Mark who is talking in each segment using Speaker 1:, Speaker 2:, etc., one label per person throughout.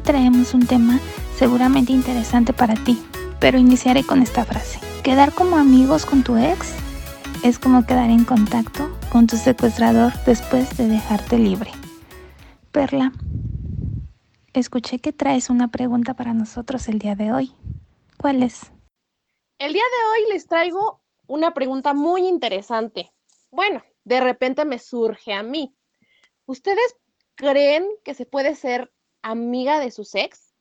Speaker 1: traemos un tema seguramente interesante para ti, pero iniciaré con esta frase. Quedar como amigos con tu ex es como quedar en contacto con tu secuestrador después de dejarte libre. Perla, escuché que traes una pregunta para nosotros el día de hoy. ¿Cuál es?
Speaker 2: El día de hoy les traigo una pregunta muy interesante. Bueno, de repente me surge a mí. ¿Ustedes creen que se puede ser amiga de su ex?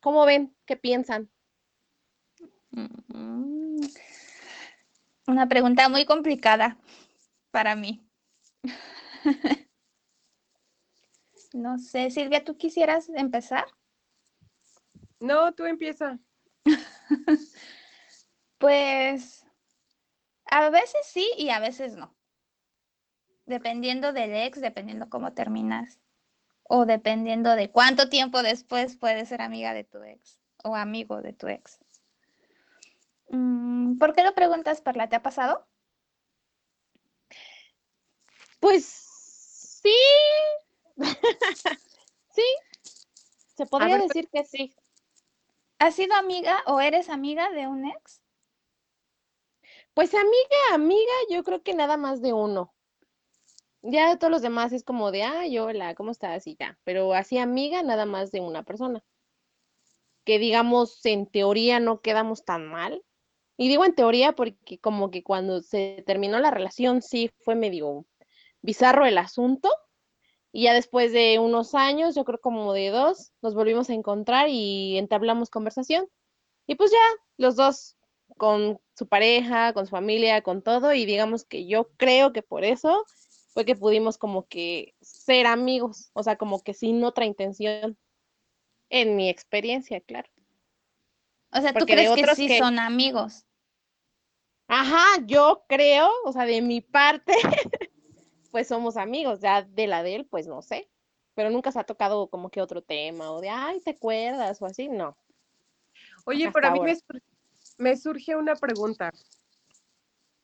Speaker 2: ¿Cómo ven? ¿Qué piensan?
Speaker 1: Mm, una pregunta muy complicada para mí. no sé, Silvia, ¿tú quisieras empezar?
Speaker 3: No, tú empieza.
Speaker 1: pues a veces sí y a veces no. Dependiendo del ex, dependiendo cómo terminas o dependiendo de cuánto tiempo después puedes ser amiga de tu ex o amigo de tu ex. Mm, ¿Por qué lo preguntas, Perla? ¿Te ha pasado?
Speaker 2: Pues sí. sí. Se podría decir que sí.
Speaker 1: ¿Has sido amiga o eres amiga de un ex?
Speaker 2: Pues amiga, amiga, yo creo que nada más de uno. Ya todos los demás es como de, ay, hola, ¿cómo estás? Y ya. Pero así amiga, nada más de una persona. Que digamos, en teoría no quedamos tan mal. Y digo en teoría porque como que cuando se terminó la relación sí fue medio bizarro el asunto. Y ya después de unos años, yo creo como de dos, nos volvimos a encontrar y entablamos conversación. Y pues ya, los dos con su pareja, con su familia, con todo. Y digamos que yo creo que por eso fue que pudimos como que ser amigos, o sea, como que sin otra intención, en mi experiencia, claro.
Speaker 1: O sea, ¿tú crees que sí son amigos?
Speaker 2: Ajá, yo creo, o sea, de mi parte, pues somos amigos, ya de la de él, pues no sé, pero nunca se ha tocado como que otro tema, o de, ay, ¿te acuerdas? o así, no.
Speaker 3: Oye, pero a mí me, me surge una pregunta.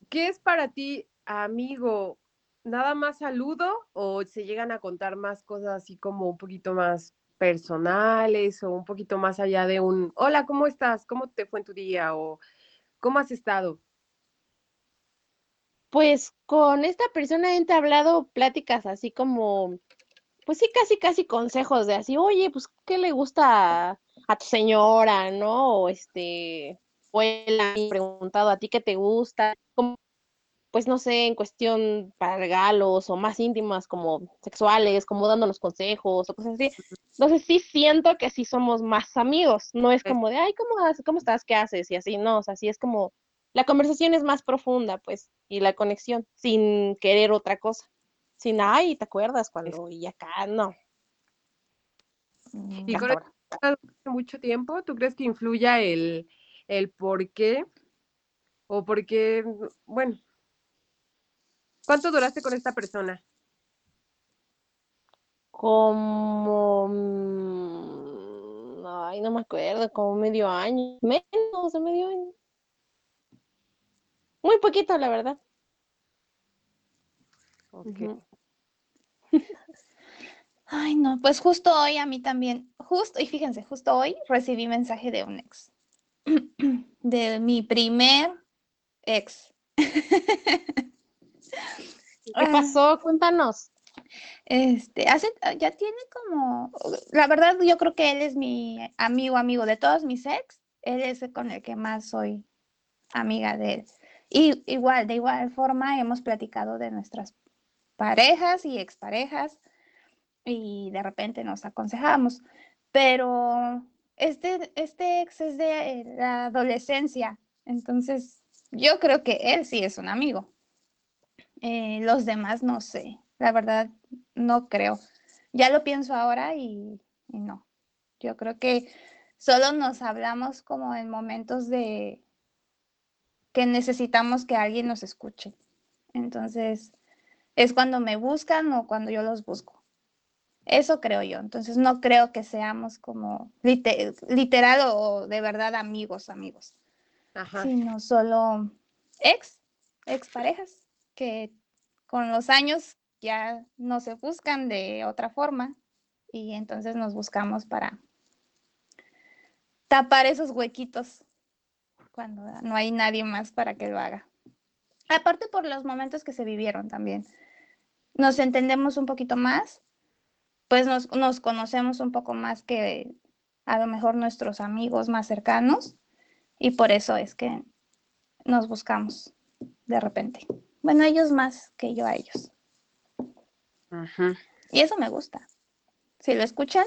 Speaker 3: ¿Qué es para ti, amigo, nada más saludo o se llegan a contar más cosas así como un poquito más personales o un poquito más allá de un, hola, ¿cómo estás? ¿Cómo te fue en tu día? o ¿cómo has estado?
Speaker 2: Pues con esta persona he entablado pláticas así como, pues sí, casi, casi consejos de así, oye, pues, ¿qué le gusta a, tu señora, no? O este, o él ha preguntado a ti qué te gusta, pues no sé, en cuestión para regalos o más íntimas como sexuales, como dándonos consejos o cosas así. Entonces sí siento que sí somos más amigos, no es como de, ay, ¿cómo, cómo estás? ¿Qué haces? Y así, no, o sea, sí es como, la conversación es más profunda, pues, y la conexión, sin querer otra cosa, sin, ay, ¿te acuerdas cuando? Y acá, no.
Speaker 3: ¿Y con mucho tiempo? ¿Tú crees que influya el, el por qué? O porque, bueno, ¿Cuánto duraste con esta persona?
Speaker 2: Como, mm, ay, no me acuerdo, como medio año, menos de medio año. Muy poquito, la verdad.
Speaker 1: Ay, no, pues justo hoy a mí también, justo, y fíjense, justo hoy recibí mensaje de un ex, de mi primer ex.
Speaker 2: ¿Qué pasó? Cuéntanos.
Speaker 1: Este, hace, ya tiene como, la verdad yo creo que él es mi amigo, amigo de todos mis ex, él es con el que más soy amiga de él. Y igual, de igual forma hemos platicado de nuestras parejas y exparejas y de repente nos aconsejamos, pero este, este ex es de la adolescencia, entonces yo creo que él sí es un amigo. Eh, los demás no sé, la verdad no creo. Ya lo pienso ahora y, no. Yo creo que solo nos hablamos como en momentos de que necesitamos que alguien nos escuche. Entonces, es cuando me buscan o cuando yo los busco. Eso creo yo. Entonces, no creo que seamos como literal o de verdad amigos, amigos. Sino solo ex, ex parejas que con los años ya no se buscan de otra forma y entonces nos buscamos para tapar esos huequitos cuando no hay nadie más para que lo haga. Aparte por los momentos que se vivieron también. Nos entendemos un poquito más, pues nos, nos conocemos un poco más que a lo mejor nuestros amigos más cercanos y por eso es que nos buscamos de repente. Bueno, ellos más que yo a ellos. Y eso me gusta. Si lo escuchan,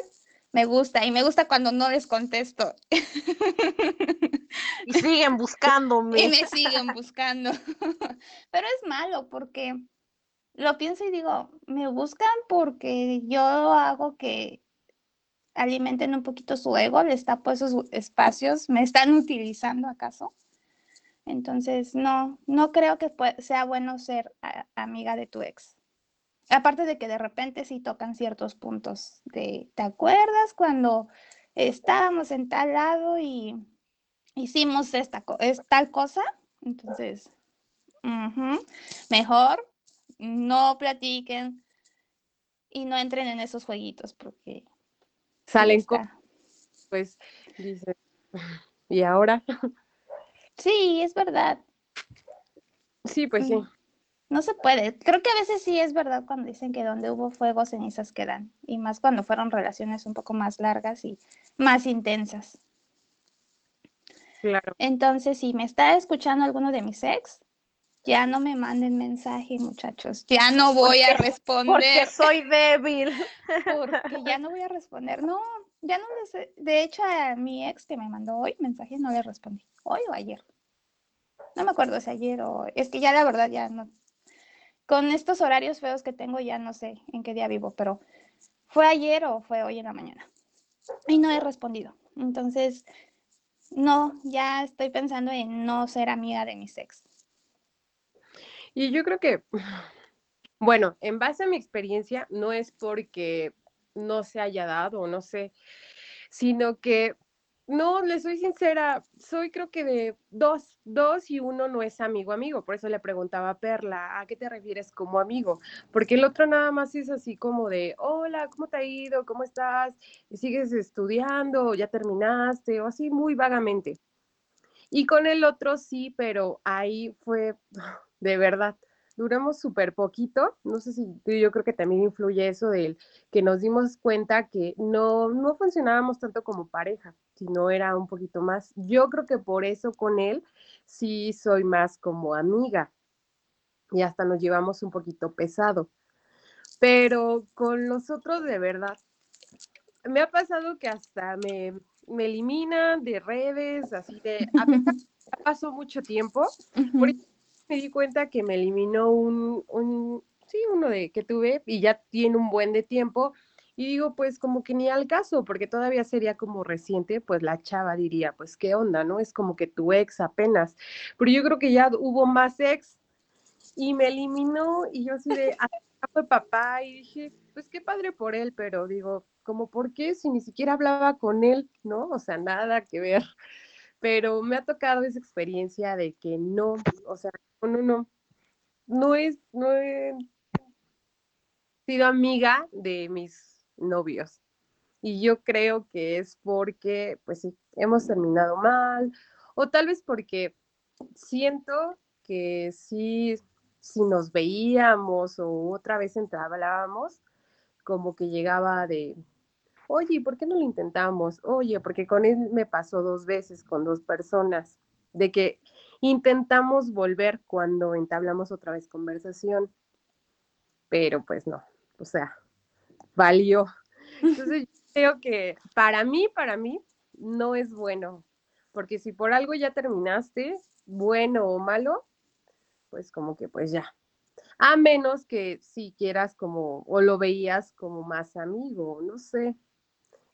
Speaker 1: me gusta. Y me gusta cuando no les contesto.
Speaker 2: Y siguen buscándome.
Speaker 1: Y me siguen buscando. Pero es malo porque lo pienso y digo, me buscan porque yo hago que alimenten un poquito su ego, les tapo esos espacios, me están utilizando acaso. Entonces, no, no creo que sea bueno ser amiga de tu ex. Aparte de que de repente sí tocan ciertos puntos de, ¿te acuerdas cuando estábamos en tal lado y hicimos esta es tal cosa? Entonces, mejor no platiquen y no entren en esos jueguitos porque
Speaker 3: salen con pues dice y ahora
Speaker 1: sí es verdad
Speaker 3: sí pues sí
Speaker 1: no se puede. Creo que a veces sí es verdad cuando dicen que donde hubo fuego, cenizas quedan. Y más cuando fueron relaciones un poco más largas y más intensas.
Speaker 3: Claro.
Speaker 1: Entonces, si me está escuchando alguno de mis ex, ya no me manden mensaje, muchachos. Ya no voy a responder.
Speaker 2: Porque soy débil.
Speaker 1: Porque ya no voy a responder. No, ya no les. De hecho, a mi ex que me mandó hoy mensaje no le respondí. Hoy o ayer. No me acuerdo si ayer o. Es que ya la verdad ya no, con estos horarios feos que tengo, ya no sé en qué día vivo, pero fue ayer o fue hoy en la mañana. Y no he respondido. Entonces, no, ya estoy pensando en no ser amiga de mis ex.
Speaker 3: Y yo creo que, bueno, en base a mi experiencia, no es porque no se haya dado, no sé, sino que no, le soy sincera, soy creo que de dos, dos y uno no es amigo amigo, por eso le preguntaba a Perla, ¿a qué te refieres como amigo? Porque el otro nada más es así como de, hola, ¿cómo te ha ido? ¿Cómo estás? ¿Sigues estudiando? ¿Ya terminaste? O así muy vagamente. Y con el otro sí, pero ahí fue de verdad duramos súper poquito, no sé si yo creo que también influye eso del que nos dimos cuenta que no, no funcionábamos tanto como pareja, sino era un poquito más. Yo creo que por eso con él sí soy más como amiga y hasta nos llevamos un poquito pesado. Pero con los otros de verdad, me ha pasado que hasta me, me eliminan de redes, así de, a pesar pasó mucho tiempo, me di cuenta que me eliminó un, un, sí, uno de que tuve y ya tiene un buen de tiempo. Y digo, pues como que ni al caso, porque todavía sería como reciente, pues la chava diría, pues qué onda, ¿no? Es como que tu ex apenas. Pero yo creo que ya hubo más ex y me eliminó y yo así de, ah, fue papá y dije, pues qué padre por él, pero digo, como por qué si ni siquiera hablaba con él, ¿no? O sea, nada que ver. Pero me ha tocado esa experiencia de que no, o sea, no, no, no es, no he sido amiga de mis novios. Y yo creo que es porque, pues sí, hemos terminado mal, o tal vez porque siento que sí, si nos veíamos o otra vez hablábamos, como que llegaba de, oye, ¿por qué no lo intentamos? Oye, porque con él me pasó dos veces, con dos personas, de que Intentamos volver cuando entablamos otra vez conversación, pero pues no, o sea, valió. Entonces yo creo que para mí, para mí, no es bueno, porque si por algo ya terminaste, bueno o malo, pues como que pues ya. A menos que si quieras como, o lo veías como más amigo, no sé.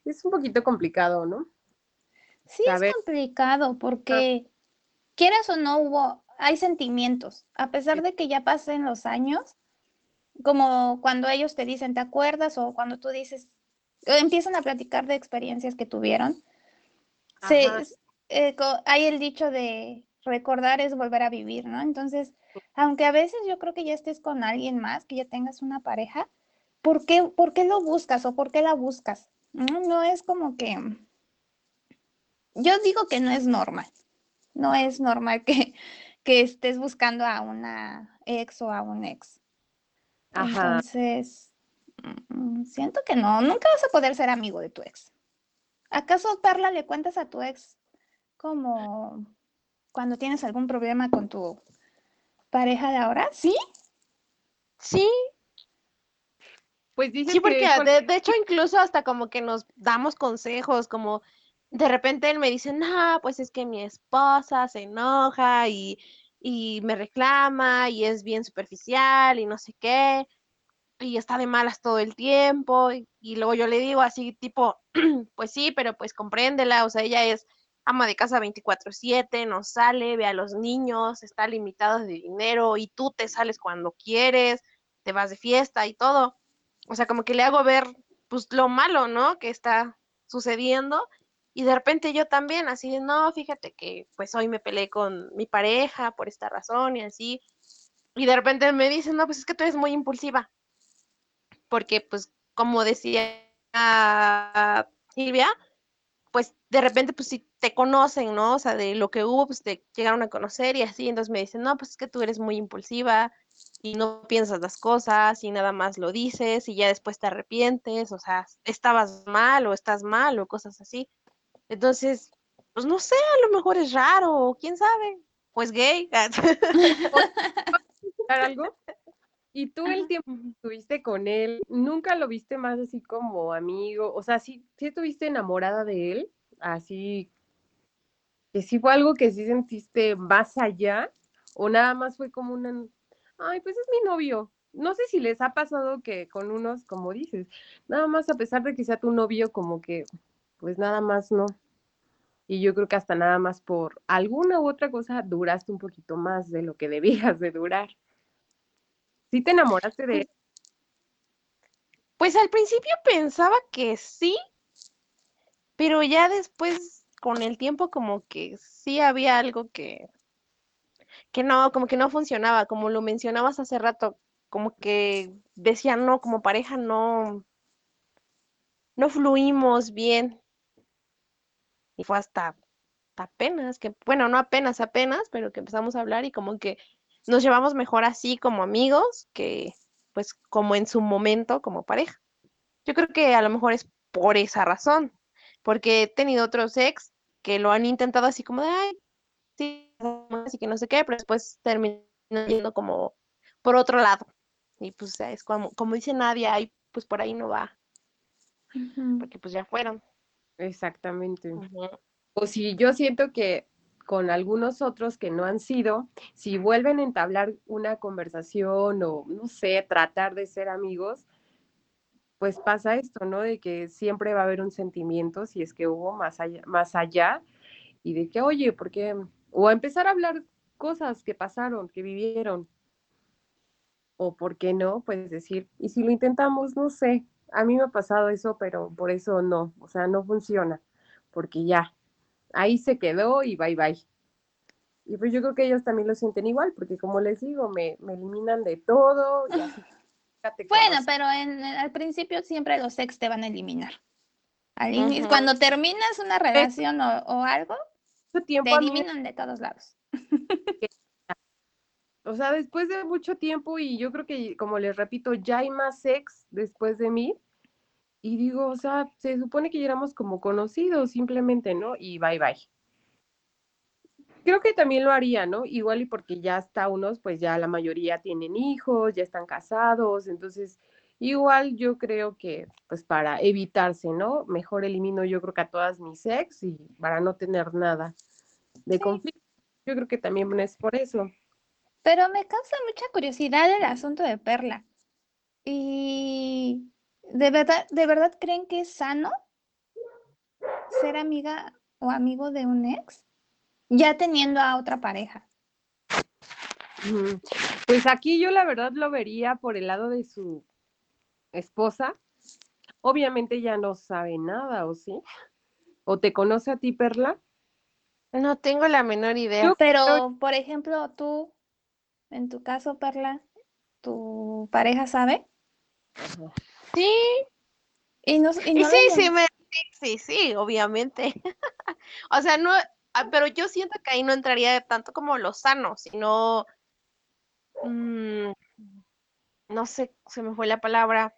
Speaker 3: Es un poquito complicado, ¿no?
Speaker 1: Sí, es complicado porque quieras o no hubo, hay sentimientos, a pesar de que ya pasen los años, como cuando ellos te dicen, ¿te acuerdas? O cuando tú dices, empiezan a platicar de experiencias que tuvieron. Se, eh, hay el dicho de recordar es volver a vivir, ¿no? Entonces, aunque a veces yo creo que ya estés con alguien más, que ya tengas una pareja, ¿por qué, por qué lo buscas o por qué la buscas? No, no es como que yo digo que no es normal. No es normal que, que estés buscando a una ex o a un ex. Entonces, mm, siento que no, nunca vas a poder ser amigo de tu ex. ¿Acaso, Perla, le cuentas a tu ex como cuando tienes algún problema con tu pareja de ahora? ¿Sí?
Speaker 2: Sí. Pues dice sí, porque de, de, hecho incluso hasta como que nos damos consejos, como de repente él me dice, no, pues es que mi esposa se enoja y y me reclama y es bien superficial y no sé qué, y está de malas todo el tiempo, y, luego yo le digo así tipo, pues sí, pero pues compréndela, o sea, ella es ama de casa 24/7, no sale, ve a los niños, está limitada de dinero y tú te sales cuando quieres, te vas de fiesta y todo. O sea, como que le hago ver pues lo malo, ¿no? Que está sucediendo y de repente yo también, así no, fíjate que pues hoy me peleé con mi pareja por esta razón y así. Y de repente me dicen, no, pues es que tú eres muy impulsiva. Porque pues como decía Silvia, pues de repente pues si te conocen, ¿no? O sea, de lo que hubo, pues te llegaron a conocer y así, entonces me dicen, no, pues es que tú eres muy impulsiva y no piensas las cosas y nada más lo dices y ya después te arrepientes, o sea, estabas mal o estás mal o cosas así. Entonces, pues no sé, a lo mejor es raro, quién sabe, pues gay.
Speaker 3: algo? Y tú el tiempo que estuviste con él, ¿nunca lo viste más así como amigo? O sea, ¿sí, sí estuviste enamorada de él? Así, que sí fue algo que sí sentiste más allá, o nada más fue como una, ay, pues es mi novio. No sé si les ha pasado que con unos, como dices, nada más a pesar de que sea tu novio, como que pues nada más no. Y yo creo que hasta nada más por alguna u otra cosa duraste un poquito más de lo que debías de durar. ¿Sí te enamoraste de él?
Speaker 2: Pues al principio pensaba que sí, pero ya después con el tiempo como que sí había algo que que no, como que no funcionaba, como lo mencionabas hace rato, como que decían no, como pareja no no fluimos bien y fue hasta apenas, que bueno, no apenas, apenas, pero que empezamos a hablar y como que nos llevamos mejor así como amigos que pues como en su momento como pareja. Yo creo que a lo mejor es por esa razón, porque he tenido otros ex que lo han intentado así como de, ay, sí, así que no sé qué, pero después terminan yendo como por otro lado. Y pues es como, como dice Nadia, ay, pues por ahí no va, porque pues ya fueron.
Speaker 3: Exactamente. O si yo siento que con algunos otros que no han sido, si vuelven a entablar una conversación o, no sé, tratar de ser amigos, pues pasa esto, ¿no? De que siempre va a haber un sentimiento, si es que hubo más allá, más allá y de que, oye, ¿por qué? O a empezar a hablar cosas que pasaron, que vivieron. O por qué no, pues decir, y si lo intentamos, no sé, a mí me ha pasado eso, pero por eso no, o sea, no funciona, porque ya, ahí se quedó y bye bye. Y pues yo creo que ellos también lo sienten igual, porque como les digo, me, eliminan de todo y así.
Speaker 1: Bueno, pero en, al principio siempre los ex te van a eliminar. Cuando terminas una relación o, algo, te eliminan de todos lados.
Speaker 3: O sea, después de mucho tiempo y yo creo que, como les repito, ya hay más ex después de mí. Y digo, o sea, se supone que ya éramos como conocidos simplemente, ¿no? Y bye bye. Creo que también lo haría, ¿no? Igual y porque ya hasta unos, pues ya la mayoría tienen hijos, ya están casados, entonces igual yo creo que, pues para evitarse, ¿no? Mejor elimino yo creo que a todas mis ex y para no tener nada de conflicto. Yo creo que también es por eso.
Speaker 1: Pero me causa mucha curiosidad el asunto de Perla. ¿Y de verdad, de verdad creen que es sano ser amiga o amigo de un ex? Ya teniendo a otra pareja.
Speaker 3: Pues aquí yo la verdad lo vería por el lado de su esposa. Obviamente ya no sabe nada, ¿o sí? ¿O te conoce a ti, Perla?
Speaker 2: No tengo la menor idea.
Speaker 1: Pero, por ejemplo, tú, en tu caso, Perla, ¿tu pareja sabe?
Speaker 2: Sí.
Speaker 1: Y, no, y,
Speaker 2: sí, sí, me Sí, sí, obviamente. o sea, no, ah, pero yo siento que ahí no entraría tanto como lo sano, sino, mm, no sé, se me fue la palabra,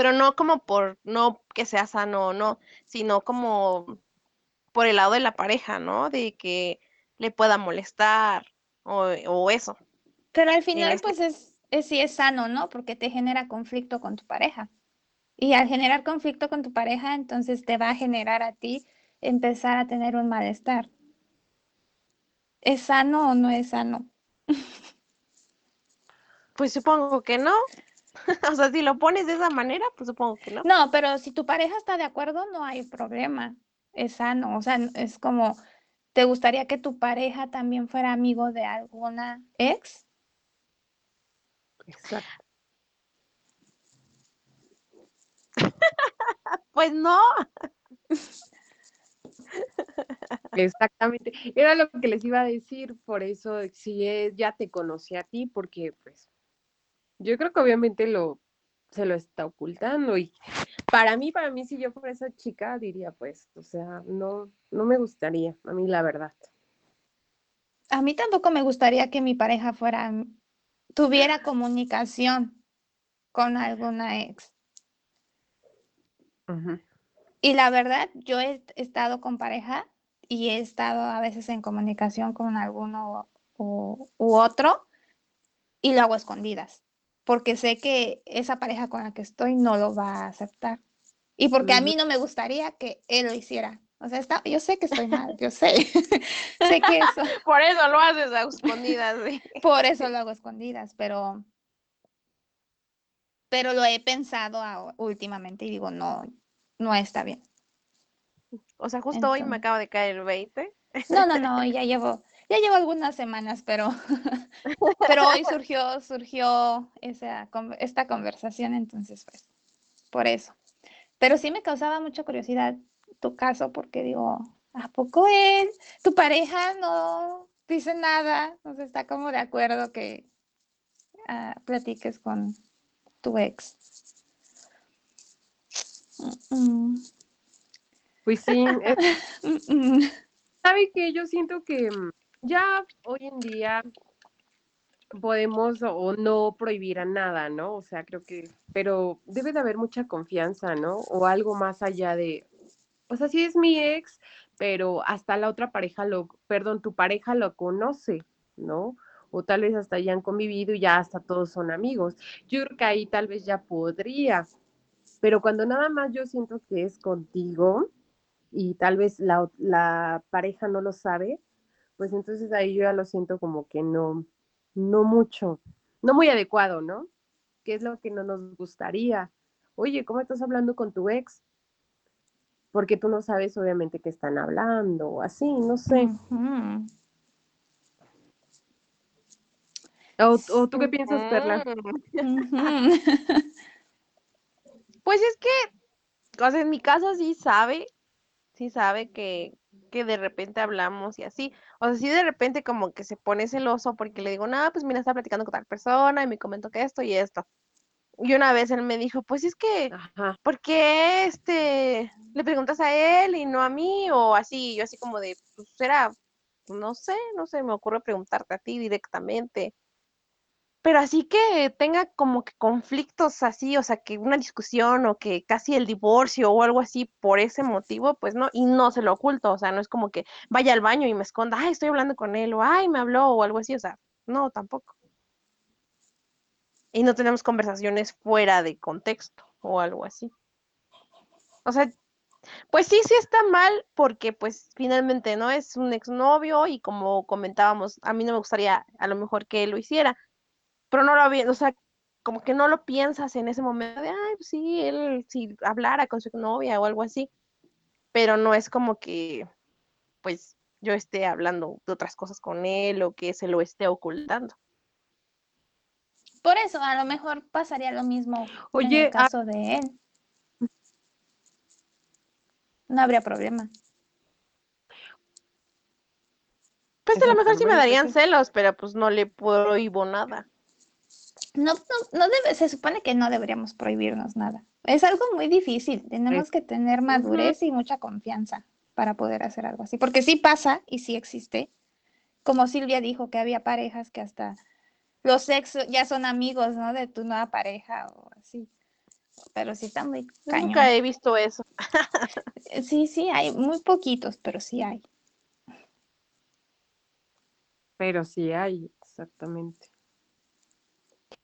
Speaker 2: pero no como por, no que sea sano o no, sino como por el lado de la pareja, ¿no? De que le pueda molestar o, eso.
Speaker 1: Pero al final, este pues es, es, sí es sano, ¿no? Porque te genera conflicto con tu pareja. Y al generar conflicto con tu pareja, entonces te va a generar a ti empezar a tener un malestar. ¿Es sano o no es sano?
Speaker 2: Pues supongo que no. o sea, si lo pones de esa manera, pues supongo que no.
Speaker 1: No, pero si tu pareja está de acuerdo, no hay problema. Es sano. O sea, es como, ¿te gustaría que tu pareja también fuera amigo de alguna ex?
Speaker 3: Exacto.
Speaker 2: pues no.
Speaker 3: Exactamente. Era lo que les iba a decir, por eso si es, ya te conocí a ti, porque pues yo creo que obviamente lo se lo está ocultando y para mí, para mí si yo fuera esa chica diría pues, o sea, no no me gustaría, a mí la verdad.
Speaker 1: A mí tampoco me gustaría que mi pareja fuera tuviera comunicación con alguna ex. Y la verdad, yo he estado con pareja y he estado a veces en comunicación con alguno u, otro y lo hago escondidas, porque sé que esa pareja con la que estoy no lo va a aceptar. Y porque a mí no me gustaría que él lo hiciera. O sea, está, yo sé que estoy mal, yo sé. sé que eso.
Speaker 2: Por eso lo haces a escondidas.
Speaker 1: Por eso lo hago escondidas, pero. Pero lo he pensado últimamente y digo, no, no está bien.
Speaker 2: O sea, justo hoy me acaba de caer el 20.
Speaker 1: No, no, no, ya llevo, ya llevo algunas semanas, pero, pero hoy surgió, surgió esa, esta conversación, entonces, pues, por eso. Pero sí me causaba mucha curiosidad tu caso, porque digo, ¿a poco él, tu pareja no dice nada? No se está como de acuerdo que ah, platiques con tu ex.
Speaker 3: Pues sí. ¿Sabe que Yo siento que mm, ya hoy en día podemos o no prohibir a nada, ¿no? O sea, creo que, pero debe de haber mucha confianza, ¿no? O algo más allá de, o sea, sí es mi ex, pero hasta la otra pareja lo, perdón, tu pareja lo conoce, ¿no? O tal vez hasta ya han convivido y ya hasta todos son amigos. Yo creo que ahí tal vez ya podría, pero cuando nada más yo siento que es contigo y tal vez la, pareja no lo sabe, pues entonces ahí yo ya lo siento como que no, no mucho, no muy adecuado, ¿no? ¿Qué es lo que no nos gustaría? Oye, ¿cómo estás hablando con tu ex? Porque tú no sabes obviamente qué están hablando o así, no sé. o, tú qué piensas, Perla?
Speaker 2: Pues es que, o sea, en mi caso sí sabe, sí sabe que, que de repente hablamos y así. O sea, sí de repente como que se pone celoso porque le digo, no, pues mira, está platicando con tal persona y me comentó que esto y esto. Y una vez él me dijo, pues es que, ¿por qué este, le preguntas a él y no a mí? O así, yo así como de, pues era, no sé, no sé, me ocurre preguntarte a ti directamente pero así que tenga como que conflictos así, o sea, que una discusión o que casi el divorcio o algo así por ese motivo, pues no, y no se lo oculto, o sea, no es como que vaya al baño y me esconda, ay, estoy hablando con él, o ay, me habló, o algo así, o sea, no, tampoco. Y no tenemos conversaciones fuera de contexto o algo así. O sea, pues sí, sí está mal porque pues finalmente no es un exnovio y como comentábamos, a mí no me gustaría a lo mejor que lo hiciera pero no lo había, o sea, como que no lo piensas en ese momento de, ay, pues sí, él si hablara con su novia o algo así, pero no es como que, pues, yo esté hablando de otras cosas con él o que se lo esté ocultando.
Speaker 1: Por eso, a lo mejor pasaría lo mismo en el caso de él. No habría problema.
Speaker 2: Pues a lo mejor sí me darían celos, pero pues no le prohíbo nada.
Speaker 1: No, no, no debe, se supone que no deberíamos prohibirnos nada. Es algo muy difícil. Tenemos que tener madurez y mucha confianza para poder hacer algo así. Porque sí pasa y sí existe. Como Silvia dijo que había parejas que hasta los sexos ya son amigos, ¿no? De tu nueva pareja o así. Pero sí está muy
Speaker 2: Nunca he visto eso.
Speaker 1: sí, sí, hay muy poquitos, pero sí hay.
Speaker 3: Pero sí hay, exactamente.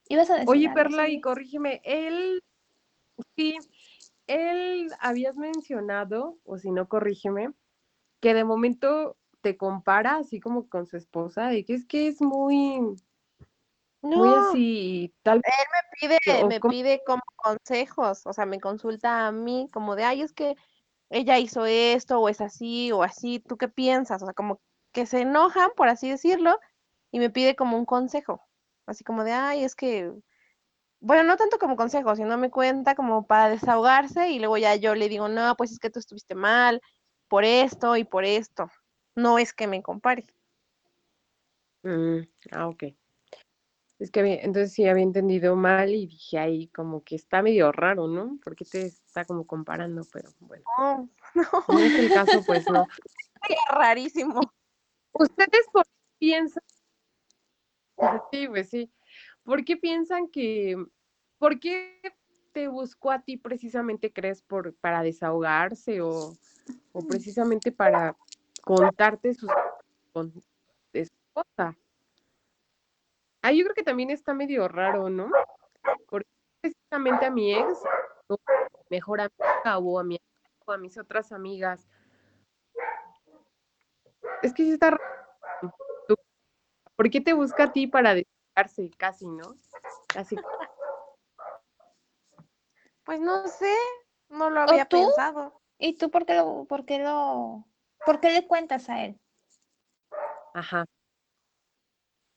Speaker 1: ¿Ibas a decir
Speaker 3: Oye, Perla, y corrígeme, él, sí, él habías mencionado, o si no, corrígeme, que de momento te compara así como con su esposa, y que es que es muy, no, muy así, tal
Speaker 2: Él me pide, me pide como consejos, o sea, me consulta a mí como de, ay, es que ella hizo esto, o es así, o así, ¿tú qué piensas? O sea, como que se enojan, por así decirlo, y me pide como un consejo, así como de, ay, es que, bueno, no tanto como consejo, sino me cuenta como para desahogarse y luego ya yo le digo, no, pues es que tú estuviste mal por esto y por esto, no es que me compare.
Speaker 3: Mm, ah, ok. Es que entonces sí había entendido mal y dije ahí como que está medio raro, ¿no? Porque te está como comparando, pero bueno.
Speaker 2: No,
Speaker 3: no. es el caso, pues no.
Speaker 2: rarísimo.
Speaker 3: ¿Ustedes por qué piensan? Sí, pues sí. ¿Por qué piensan que, por qué te buscó a ti precisamente, crees, por, para desahogarse o, o precisamente para contarte sus con, de su cosa? Ah, yo creo que también está medio raro, ¿no? Porque precisamente a mi ex, mejor amiga o a mi o a mis otras amigas, es que sí está raro. ¿Por qué te busca a ti para dedicarse casi, no? Casi.
Speaker 2: Pues no sé, no lo había pensado.
Speaker 1: ¿Y tú por qué lo, por qué lo, por qué le cuentas a él?
Speaker 3: Ajá.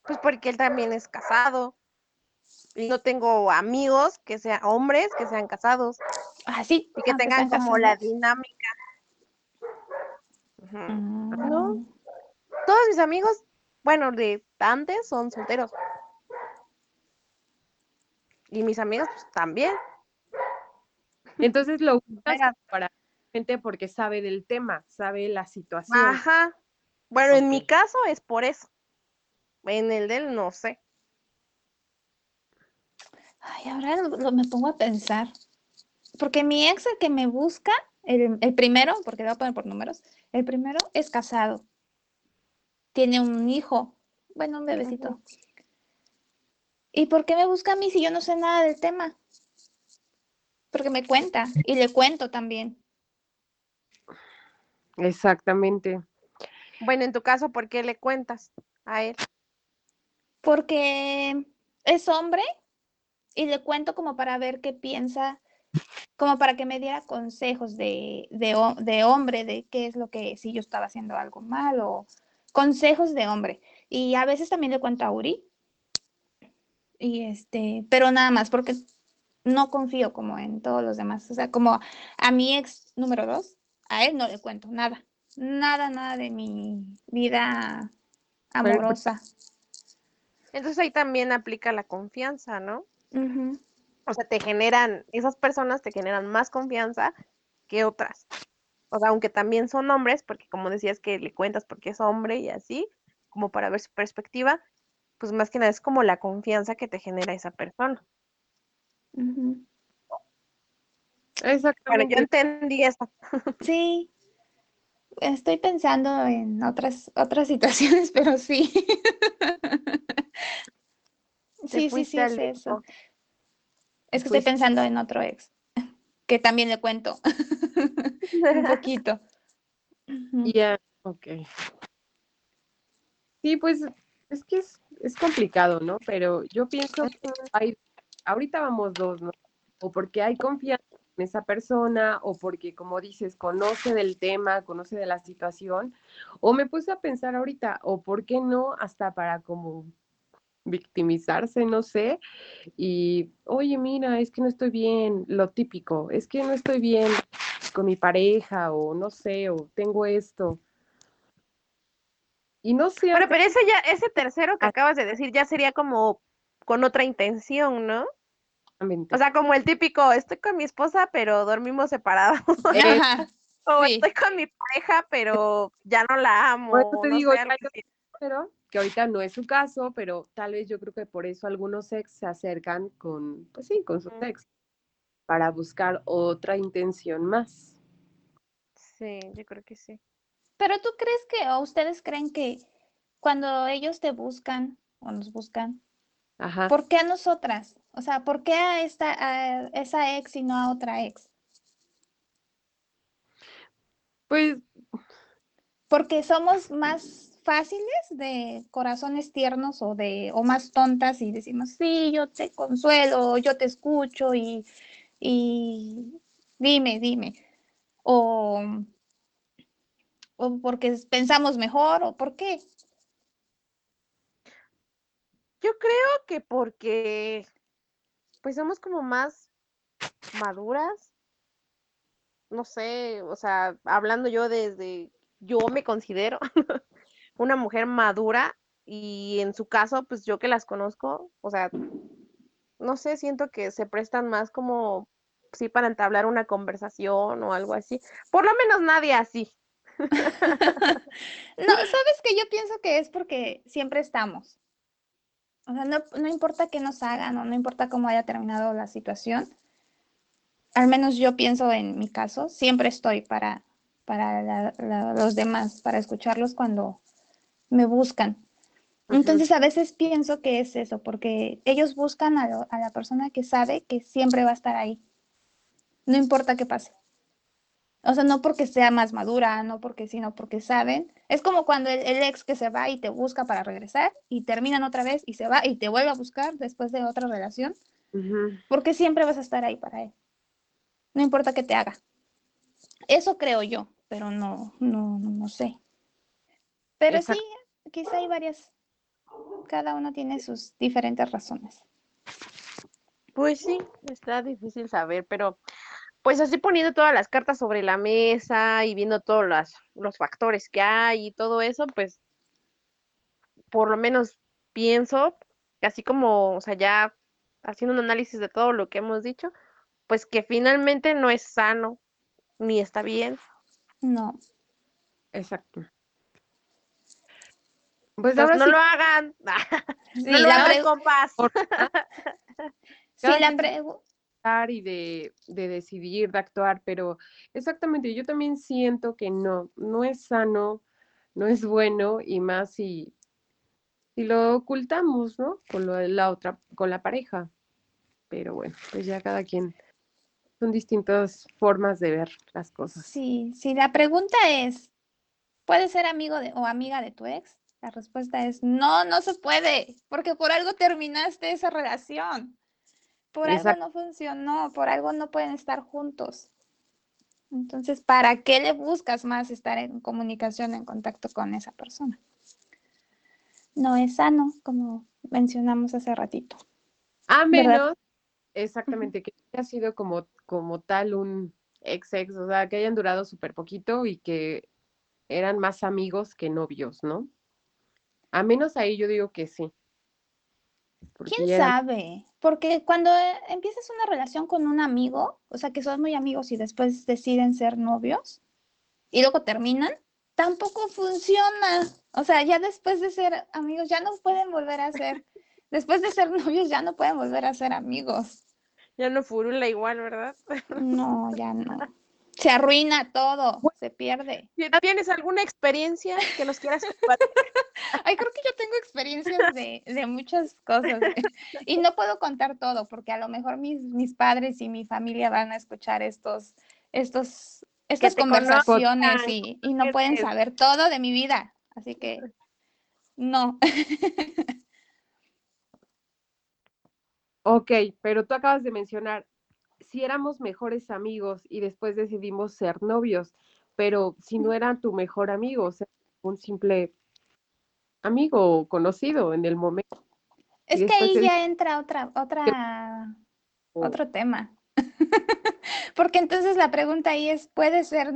Speaker 2: Pues porque él también es casado. Y no tengo amigos que sean hombres que sean casados.
Speaker 1: Ah, sí.
Speaker 2: Y que tengan como la dinámica.
Speaker 1: Mm.
Speaker 2: ¿No? Todos mis amigos, bueno, de antes son solteros. Y mis amigos pues, también.
Speaker 3: Entonces lo usas para gente porque sabe del tema, sabe la situación.
Speaker 2: Ajá. Bueno, en mi caso es por eso. En el de él no sé.
Speaker 1: Ay, ahora me pongo a pensar. Porque mi ex, el que me busca, el, el primero, porque le voy a poner por números, el primero es casado. Tiene un hijo. Bueno, un bebecito. ¿Y por qué me busca a mí si yo no sé nada del tema? Porque me cuenta y le cuento también.
Speaker 3: Exactamente.
Speaker 2: Bueno, en tu caso, ¿por qué le cuentas a él?
Speaker 1: Porque es hombre y le cuento como para ver qué piensa, como para que me diera consejos de, de, hombre, de qué es lo que, si yo estaba haciendo algo mal o consejos de hombre. Y a veces también le cuento a Uri. Y este, pero nada más, porque no confío como en todos los demás. O sea, como a mi ex número dos, a él no le cuento nada. Nada, nada de mi vida amorosa.
Speaker 2: Entonces ahí también aplica la confianza, ¿no? O sea, te generan, esas personas te generan más confianza que otras. O sea, aunque también son hombres, porque como decías que le cuentas porque es hombre y así, como para ver su perspectiva, pues más que nada es como la confianza que te genera esa persona.
Speaker 3: Exactamente.
Speaker 2: yo entendí eso.
Speaker 1: Sí. Estoy pensando en otras, otras situaciones, pero sí. sí, sí, sí, es eso. Es que estoy pensando en otro ex, que también le cuento un poquito.
Speaker 3: Ya, ok. Sí, pues es que es, es, complicado, ¿no? Pero yo pienso que hay, ahorita vamos dos, ¿no? O porque hay confianza en esa persona, o porque, como dices, conoce del tema, conoce de la situación, o me puse a pensar ahorita, o por qué no, hasta para como victimizarse, no sé, y, oye, mira, es que no estoy bien, lo típico, es que no estoy bien con mi pareja, o no sé, o tengo esto. Y no sé.
Speaker 2: Pero, pero ese ya, ese tercero que acabas de decir ya sería como con otra intención, ¿no? O sea, como el típico, estoy con mi esposa, pero dormimos separados. o estoy con mi pareja, pero ya no la amo.
Speaker 3: te digo, pero que ahorita no es su caso, pero tal vez yo creo que por eso algunos ex se acercan con, pues sí, con su ex, para buscar otra intención más.
Speaker 2: Sí, yo creo que sí.
Speaker 1: Pero tú crees que, o ustedes creen que cuando ellos te buscan o nos buscan, ¿por qué a nosotras? O sea, ¿por qué a, esta, a esa ex y no a otra ex?
Speaker 3: Pues
Speaker 1: porque somos más fáciles de corazones tiernos o de o más tontas y decimos, sí, yo te consuelo, yo te escucho y, y dime, dime. O, o porque pensamos mejor o por qué.
Speaker 2: Yo creo que porque pues somos como más maduras. No sé, o sea, hablando yo desde, yo me considero una mujer madura y en su caso, pues yo que las conozco, o sea, no sé, siento que se prestan más como, sí, para entablar una conversación o algo así. Por lo menos nadie así.
Speaker 1: no, sabes que yo pienso que es porque siempre estamos. O sea, no, importa qué nos hagan o no importa cómo haya terminado la situación, al menos yo pienso en mi caso, siempre estoy para, para los demás, para escucharlos cuando me buscan. Entonces a veces pienso que es eso, porque ellos buscan a, a, la persona que sabe que siempre va a estar ahí, no importa qué pase. O sea, no porque sea más madura, no porque, sino porque saben. Es como cuando el, ex que se va y te busca para regresar y terminan otra vez y se va y te vuelve a buscar después de otra relación. Porque siempre vas a estar ahí para él. No importa qué te haga. Eso creo yo, pero no, no, no, sé. Pero sí, quizá hay varias. Cada uno tiene sus diferentes razones.
Speaker 2: Pues sí, está difícil saber, pero pues así poniendo todas las cartas sobre la mesa y viendo todos los factores que hay y todo eso, pues por lo menos pienso que así como, o sea, ya haciendo un análisis de todo lo que hemos dicho, pues que finalmente no es sano ni está bien.
Speaker 1: No.
Speaker 3: Exacto.
Speaker 2: Pues, ahora no lo hagan. no lo hagan con paz.
Speaker 1: sí, la pregunta
Speaker 3: y de, decidir, de actuar, pero exactamente, yo también siento que no, no es sano, no es bueno y más si, si lo ocultamos, ¿no? Con lo de la otra, con la pareja. Pero bueno, pues ya cada quien son distintas formas de ver las cosas.
Speaker 1: Sí, si la pregunta es, ¿puedes ser amigo de, o amiga de tu ex? La respuesta es no, no se puede, porque por algo terminaste esa relación. Por algo no funcionó, por algo no pueden estar juntos. Entonces, ¿para qué le buscas más estar en comunicación, en contacto con esa persona? No es sano, como mencionamos hace ratito.
Speaker 3: A menos, exactamente, que haya sido como, como tal un ex ex, o sea, que hayan durado súper poquito y que eran más amigos que novios, ¿no? A menos ahí yo digo que sí.
Speaker 1: ¿Quién sabe? Porque cuando eh, empiezas una relación con un amigo, o sea, que son muy amigos y después deciden ser novios y luego terminan, tampoco funciona. O sea, ya después de ser amigos ya no pueden volver a ser, después de ser novios ya no pueden volver a ser amigos.
Speaker 2: Ya no furula igual, ¿verdad?
Speaker 1: No, ya no se arruina todo, se pierde.
Speaker 2: ¿Tienes alguna experiencia que nos quieras
Speaker 1: compartir? Ay, creo que yo tengo experiencias de, de muchas cosas y no puedo contar todo porque a lo mejor mis, mis padres y mi familia van a escuchar estos, estos, estas conversaciones y, y no pueden saber todo de mi vida, así que no.
Speaker 3: Ok, pero tú acabas de mencionar si éramos mejores amigos y después decidimos ser novios, pero si no era tu mejor amigo, o sea, un simple amigo o conocido en el momento.
Speaker 1: Es que ahí ya entra otra, otra, oh. otro tema. Porque entonces la pregunta ahí es, ¿puede ser,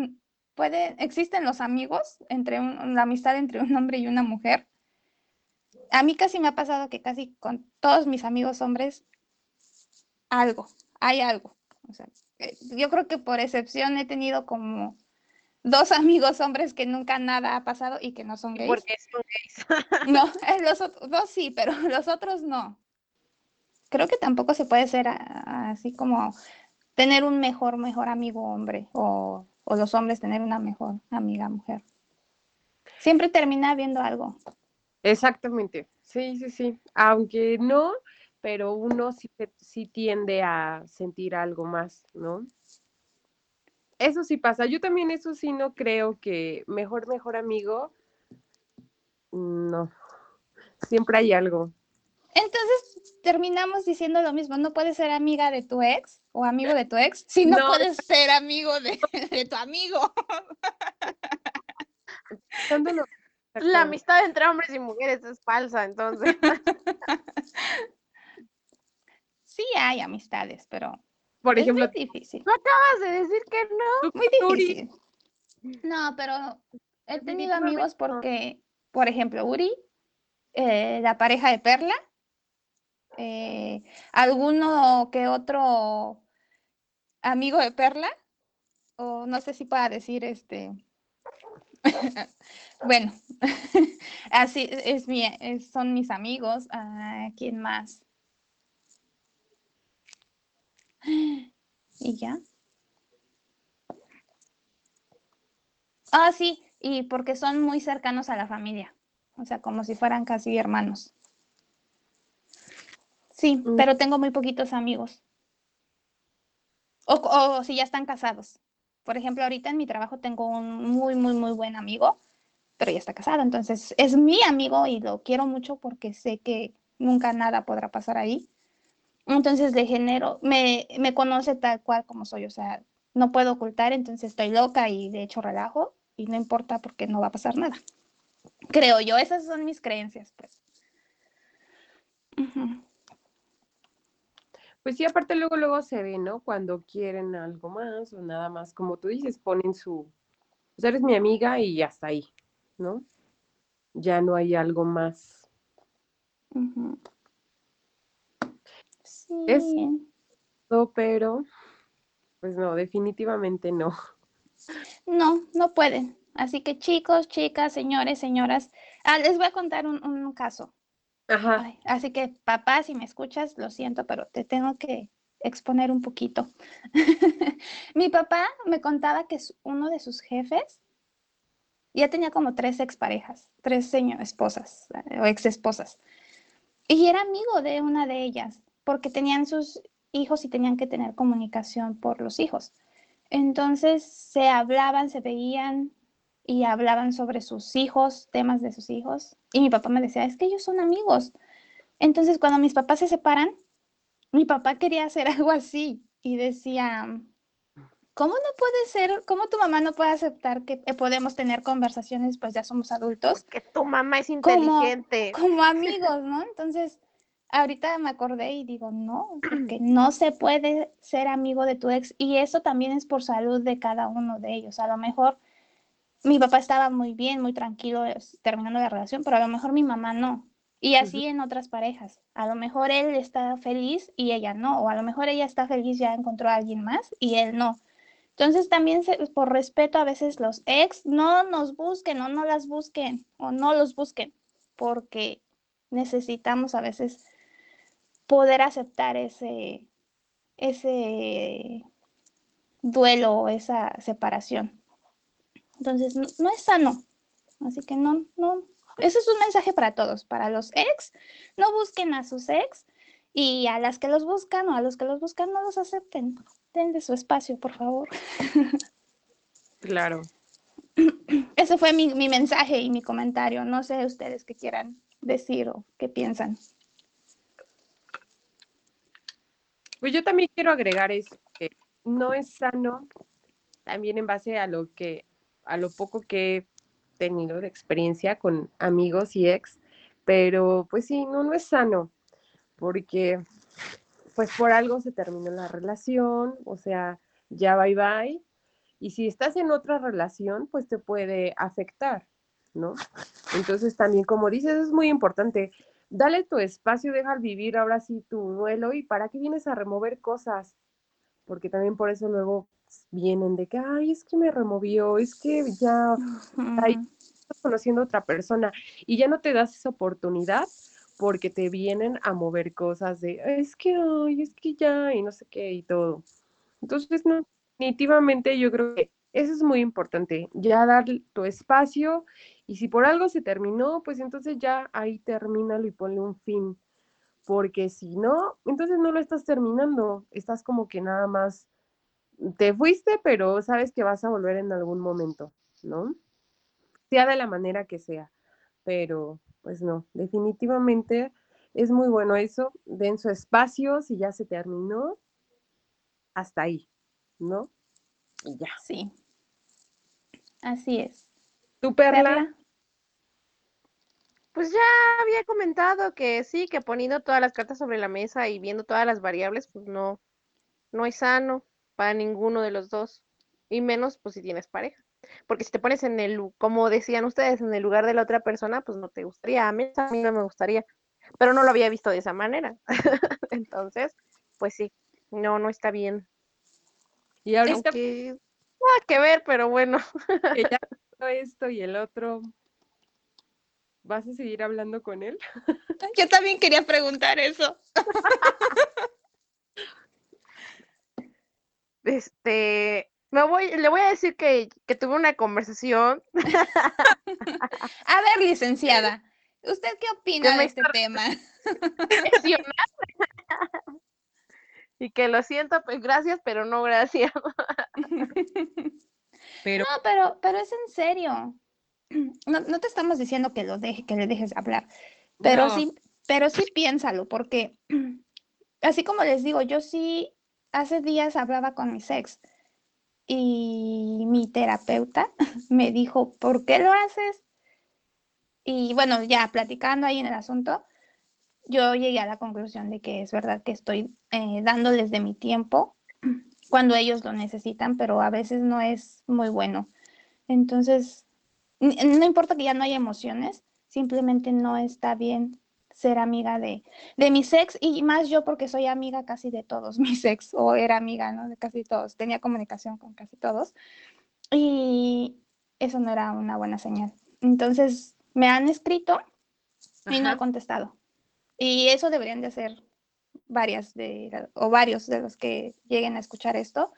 Speaker 1: puede, existen los amigos entre la amistad entre un hombre y una mujer? A mí casi me ha pasado que casi con todos mis amigos hombres algo, hay algo. O sea, eh, yo creo que por excepción he tenido como dos amigos hombres que nunca nada ha pasado y que no son gays.
Speaker 2: Porque son gays.
Speaker 1: no, eh, los dos sí, pero los otros no. Creo que tampoco se puede ser así como tener un mejor, mejor amigo hombre o, o los hombres tener una mejor amiga mujer. Siempre termina viendo algo.
Speaker 3: Exactamente, sí, sí, sí. Aunque no, pero uno sí, sí tiende a sentir algo más, ¿no? Eso sí pasa. Yo también eso sí no creo que mejor, mejor amigo. No. Siempre hay algo.
Speaker 1: Entonces terminamos diciendo lo mismo. No puedes ser amiga de tu ex o amigo de tu ex si no, puedes ser amigo de, de tu amigo.
Speaker 2: La amistad entre hombres y mujeres es falsa, entonces.
Speaker 1: sí hay amistades, pero
Speaker 3: por ejemplo,
Speaker 1: muy difícil.
Speaker 2: ¿No acabas de decir que no?
Speaker 1: Muy difícil. No, pero he tenido amigos porque, por ejemplo, Uri, eh, la pareja de Perla, eh, alguno que otro amigo de Perla, o no sé si pueda decir este. bueno, así es mi, son mis amigos. Ah, ¿Quién más? Y ya. Ah, sí, y porque son muy cercanos a la familia, o sea, como si fueran casi hermanos. Sí, mm. pero tengo muy poquitos amigos. O, o, si ya están casados. Por ejemplo, ahorita en mi trabajo tengo un muy, muy, muy buen amigo, pero ya está casado, entonces es mi amigo y lo quiero mucho porque sé que nunca nada podrá pasar ahí. Entonces le genero, me, me conoce tal cual como soy, o sea, no puedo ocultar, entonces estoy loca y de hecho relajo y no importa porque no va a pasar nada. Creo yo, esas son mis creencias, pues.
Speaker 3: Pues sí, aparte luego, luego se ve, ¿no? Cuando quieren algo más o nada más, como tú dices, ponen su, pues eres mi amiga y hasta ahí, ¿no? Ya no hay algo más. Es pero pues no, definitivamente no.
Speaker 1: No, no pueden. Así que chicos, chicas, señores, señoras, ah, les voy a contar un, caso.
Speaker 3: Ajá.
Speaker 1: así que papá, si me escuchas, lo siento, pero te tengo que exponer un poquito. Mi papá me contaba que uno de sus jefes ya tenía como tres exparejas, tres esposas eh, o ex esposas. Y era amigo de una de ellas porque tenían sus hijos y tenían que tener comunicación por los hijos. Entonces se hablaban, se veían y hablaban sobre sus hijos, temas de sus hijos. Y mi papá me decía, es que ellos son amigos. Entonces cuando mis papás se separan, mi papá quería hacer algo así y decía, ¿cómo no puede ser, cómo tu mamá no puede aceptar que podemos tener conversaciones, pues ya somos adultos?
Speaker 2: Que tu mamá es inteligente.
Speaker 1: Como, como amigos, ¿no? Entonces ahorita me acordé y digo, no, porque no se puede ser amigo de tu ex y eso también es por salud de cada uno de ellos. A lo mejor mi papá estaba muy bien, muy tranquilo terminando la relación, pero a lo mejor mi mamá no. Y así en otras parejas. A lo mejor él está feliz y ella no, o a lo mejor ella está feliz, ya encontró a alguien más y él no. Entonces también por respeto a veces los ex no nos busquen o no las busquen o no los busquen, porque necesitamos a veces poder aceptar ese, ese duelo o esa separación. Entonces, no, es sano. Así que no, no. Ese es un mensaje para todos, para los ex. No busquen a sus ex y a las que los buscan o a los que los buscan no los acepten. Denle su espacio, por favor.
Speaker 3: Claro.
Speaker 1: Ese fue mi, mi mensaje y mi comentario. No sé ustedes qué quieran decir o qué piensan.
Speaker 3: Pues yo también quiero agregar eso, que no es sano, también en base a lo que, a lo poco que he tenido de experiencia con amigos y ex, pero pues sí, no, no es sano, porque pues por algo se terminó la relación, o sea, ya bye bye, y si estás en otra relación, pues te puede afectar, ¿no? Entonces también, como dices, es muy importante dale tu espacio, deja vivir ahora sí tu duelo y para qué vienes a remover cosas, porque también por eso luego vienen de que, ay, es que me removió, es que ya estás conociendo a otra persona y ya no te das esa oportunidad porque te vienen a mover cosas de, es que, ay, es que ya, y no sé qué, y todo. Entonces, no, definitivamente yo creo que eso es muy importante, ya dar tu espacio y si por algo se terminó, pues entonces ya ahí termínalo y ponle un fin, porque si no, entonces no lo estás terminando, estás como que nada más te fuiste, pero sabes que vas a volver en algún momento, ¿no? Sea de la manera que sea, pero pues no, definitivamente es muy bueno eso, den su espacio, si ya se terminó, hasta ahí, ¿no? Y ya.
Speaker 1: Sí. Así es.
Speaker 3: ¿Tu perla?
Speaker 2: Pues ya había comentado que sí, que poniendo todas las cartas sobre la mesa y viendo todas las variables, pues no, no es sano para ninguno de los dos. Y menos, pues si tienes pareja. Porque si te pones en el, como decían ustedes, en el lugar de la otra persona, pues no te gustaría. A mí, a mí no me gustaría. Pero no lo había visto de esa manera. Entonces, pues sí, no, no está bien. Y ahorita nada que ver, pero bueno.
Speaker 3: esto y el otro. ¿Vas a seguir hablando con él?
Speaker 1: Yo también quería preguntar eso.
Speaker 2: Este, me voy, le voy a decir que, que tuve una conversación.
Speaker 1: a ver, licenciada, ¿usted qué opina de este tema?
Speaker 2: y que lo siento, pues gracias, pero no gracias.
Speaker 1: pero... No, pero, pero es en serio. No, no te estamos diciendo que lo deje, que le dejes hablar, pero sí, pero sí piénsalo, porque así como les digo, yo sí hace días hablaba con mi ex y mi terapeuta me dijo, ¿por qué lo haces? Y bueno, ya platicando ahí en el asunto, yo llegué a la conclusión de que es verdad que estoy eh, dándoles de mi tiempo cuando ellos lo necesitan, pero a veces no es muy bueno. Entonces, no importa que ya no haya emociones, simplemente no está bien ser amiga de, de mi ex y más yo porque soy amiga casi de todos mis ex o era amiga ¿no? de casi todos, tenía comunicación con casi todos y eso no era una buena señal. Entonces me han escrito y no he contestado. Y eso deberían de hacer varias de, o varios de los que lleguen a escuchar esto.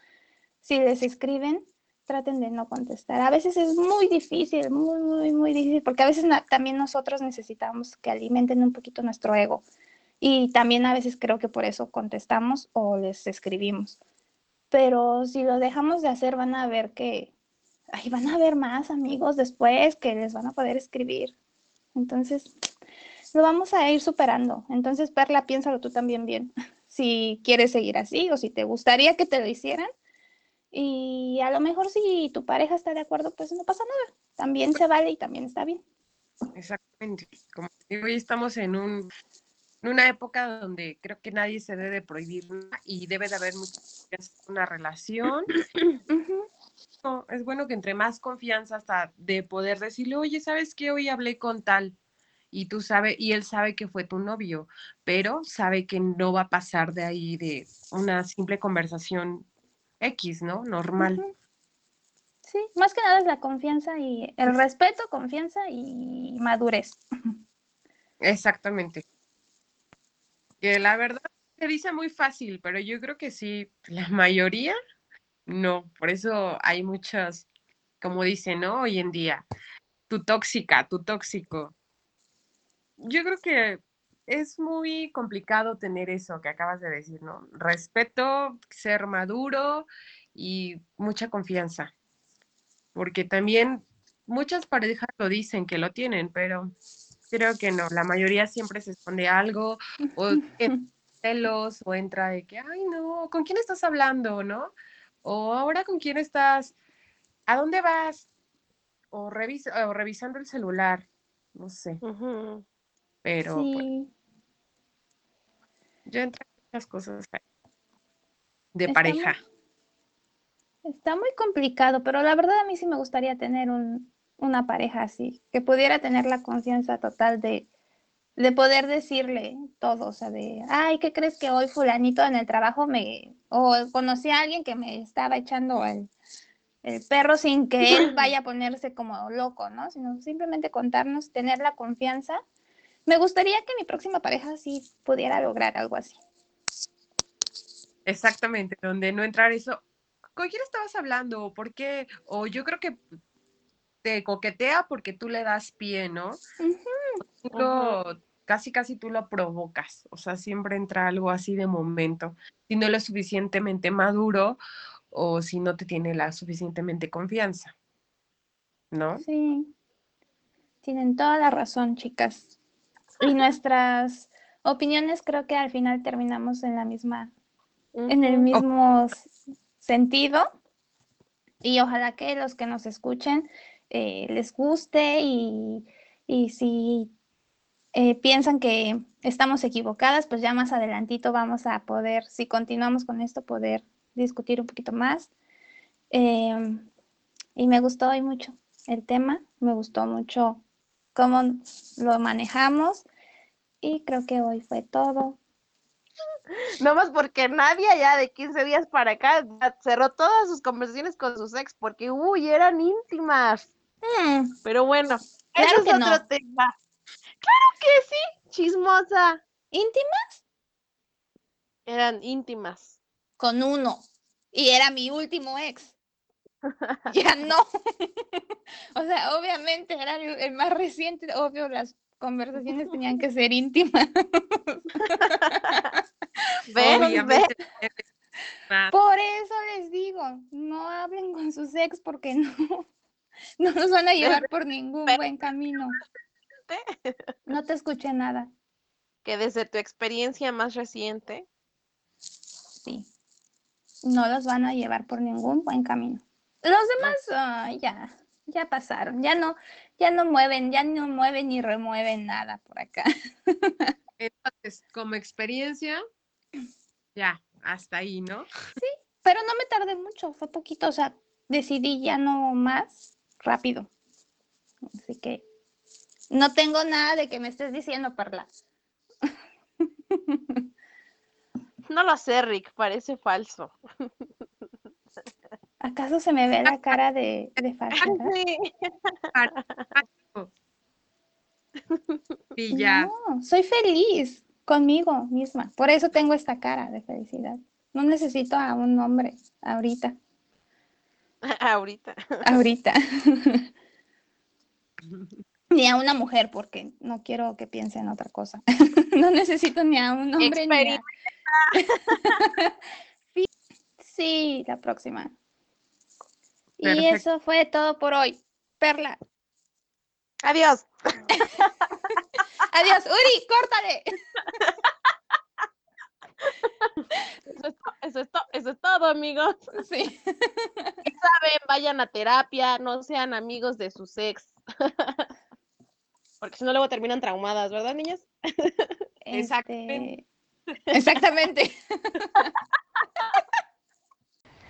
Speaker 1: Si les escriben, traten de no contestar. A veces es muy difícil, muy, muy, muy difícil, porque a veces también nosotros necesitamos que alimenten un poquito nuestro ego. Y también a veces creo que por eso contestamos o les escribimos. Pero si lo dejamos de hacer, van a ver que ahí van a ver más amigos después que les van a poder escribir. Entonces, lo vamos a ir superando. Entonces, Perla, piénsalo tú también bien. Si quieres seguir así o si te gustaría que te lo hicieran, y a lo mejor si tu pareja está de acuerdo, pues no pasa nada. También se vale y también está bien.
Speaker 3: Exactamente. Como hoy estamos en, un, en una época donde creo que nadie se debe prohibir y debe de haber una relación. es bueno que entre más confianza hasta de poder decirle, oye, ¿sabes qué? Hoy hablé con tal y tú sabes, y él sabe que fue tu novio, pero sabe que no va a pasar de ahí de una simple conversación X, ¿no? Normal.
Speaker 1: Sí, más que nada es la confianza y el respeto, confianza y madurez.
Speaker 3: Exactamente. Que la verdad se dice muy fácil, pero yo creo que sí, la mayoría no. Por eso hay muchas, como dicen, ¿no? Hoy en día, tu tóxica, tu tóxico. Yo creo que es muy complicado tener eso que acabas de decir, ¿no? Respeto, ser maduro y mucha confianza. Porque también muchas parejas lo dicen que lo tienen, pero creo que no. La mayoría siempre se esconde algo o en celos o entra de que, ay, no, ¿con quién estás hablando, no? O ahora con quién estás, ¿a dónde vas? O, revisa, o revisando el celular, no sé. Pero pues, yo entré en muchas cosas de pareja.
Speaker 1: está muy complicado, pero la verdad a mí sí me gustaría tener un, una pareja así, que pudiera tener la confianza total de, de poder decirle todo, o sea, de, ay, ¿qué crees que hoy fulanito en el trabajo me, o conocí a alguien que me estaba echando el, el perro sin que él vaya a ponerse como loco, ¿no? Sino simplemente contarnos, tener la confianza. Me gustaría que mi próxima pareja sí pudiera lograr algo así.
Speaker 3: Exactamente, donde no entrar eso. ¿Con quién estabas hablando? ¿Por qué? O yo creo que te coquetea porque tú le das pie, ¿no? casi, casi tú lo provocas. O sea, siempre entra algo así de momento. Si no lo es suficientemente maduro o si no te tiene la suficientemente confianza. ¿No?
Speaker 1: Sí. Tienen toda la razón, chicas. Y nuestras opiniones creo que al final terminamos en la misma, en el mismo sentido. Y ojalá que los que nos escuchen eh, les guste y, y si eh, piensan que estamos equivocadas, pues ya más adelantito vamos a poder, si continuamos con esto, poder discutir un poquito más. Em, y me gustó hoy mucho el tema, me gustó mucho cómo lo manejamos y creo que hoy fue todo.
Speaker 2: No más porque nadie ya de 15 días para acá cerró todas sus conversaciones con sus ex porque, uy, eran íntimas. Mm. Pero bueno, claro es otro tema. Claro que sí, chismosa.
Speaker 1: ¿Íntimas?
Speaker 2: Eran íntimas.
Speaker 1: Con uno. Y era mi último ex. ya no. o sea, obviamente era el, más reciente, obvio, las conversaciones tenían que ser íntimas. ¿Ven? Por eso les digo, no hablen con sus ex porque no, no nos van a llevar por ningún buen camino. No te escuché nada.
Speaker 2: Que desde tu experiencia más reciente.
Speaker 1: Sí. No los van a llevar por ningún buen camino. Los demás ya, ya pasaron, ya no, ya no mueven, ya no mueven ni remueven nada por acá.
Speaker 3: Entonces, como experiencia, ya, hasta ahí, ¿no?
Speaker 1: Sí, pero no me tardé mucho, fue poquito, o sea, decidí ya no más rápido. Así que no tengo nada de que me estés diciendo, Perla.
Speaker 2: No lo sé, Rick, parece falso.
Speaker 1: ¿Acaso se me ve la cara de, de falsedad?
Speaker 3: Sí. ya.
Speaker 1: No, soy feliz conmigo misma. Por eso tengo esta cara de felicidad. No necesito a un hombre ahorita.
Speaker 2: ahorita.
Speaker 1: Ahorita. ni a una mujer, porque no quiero que piense en otra cosa. no necesito ni a un hombre ni a... sí, la próxima. Y eso fue todo por hoy. Perla.
Speaker 2: Adiós.
Speaker 1: Adiós. Uri, córtale.
Speaker 2: Eso es, eso es, todo, amigos. Sí. saben, vayan a terapia, no sean amigos de sus ex. Porque si no, luego terminan traumadas, ¿verdad, niñas?
Speaker 1: Exactamente. Exactamente.